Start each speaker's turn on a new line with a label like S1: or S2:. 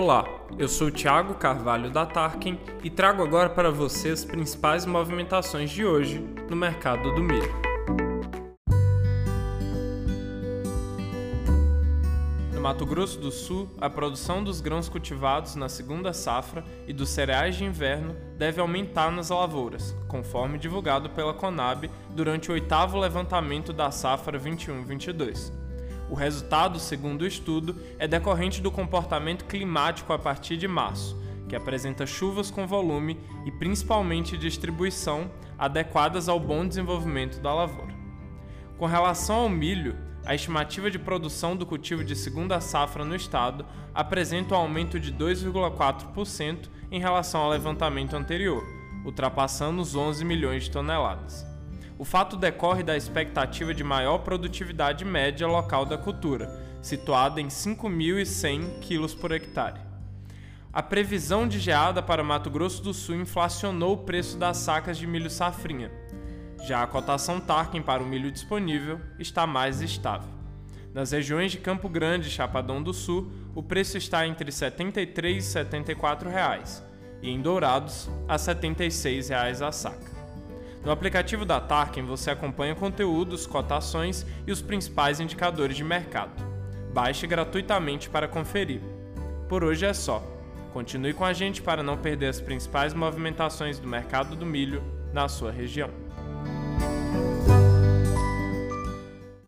S1: Olá, eu sou Thiago Carvalho da Tarkin e trago agora para você as principais movimentações de hoje no mercado do milho. No Mato Grosso do Sul, a produção dos grãos cultivados na segunda safra e dos cereais de inverno deve aumentar nas lavouras, conforme divulgado pela Conab durante o oitavo levantamento da safra 21-22. O resultado, segundo o estudo, é decorrente do comportamento climático a partir de março, que apresenta chuvas com volume e principalmente distribuição adequadas ao bom desenvolvimento da lavoura. Com relação ao milho, a estimativa de produção do cultivo de segunda safra no estado apresenta um aumento de 2,4% em relação ao levantamento anterior, ultrapassando os 11 milhões de toneladas. O fato decorre da expectativa de maior produtividade média local da cultura, situada em 5.100 kg por hectare. A previsão de geada para Mato Grosso do Sul inflacionou o preço das sacas de milho safrinha. Já a cotação Tarkin para o milho disponível está mais estável. Nas regiões de Campo Grande e Chapadão do Sul, o preço está entre R$ 73 e 74 reais, e em Dourados, a 76 reais a saca. No aplicativo da Tarkin você acompanha conteúdos, cotações e os principais indicadores de mercado. Baixe gratuitamente para conferir. Por hoje é só. Continue com a gente para não perder as principais movimentações do mercado do milho na sua região.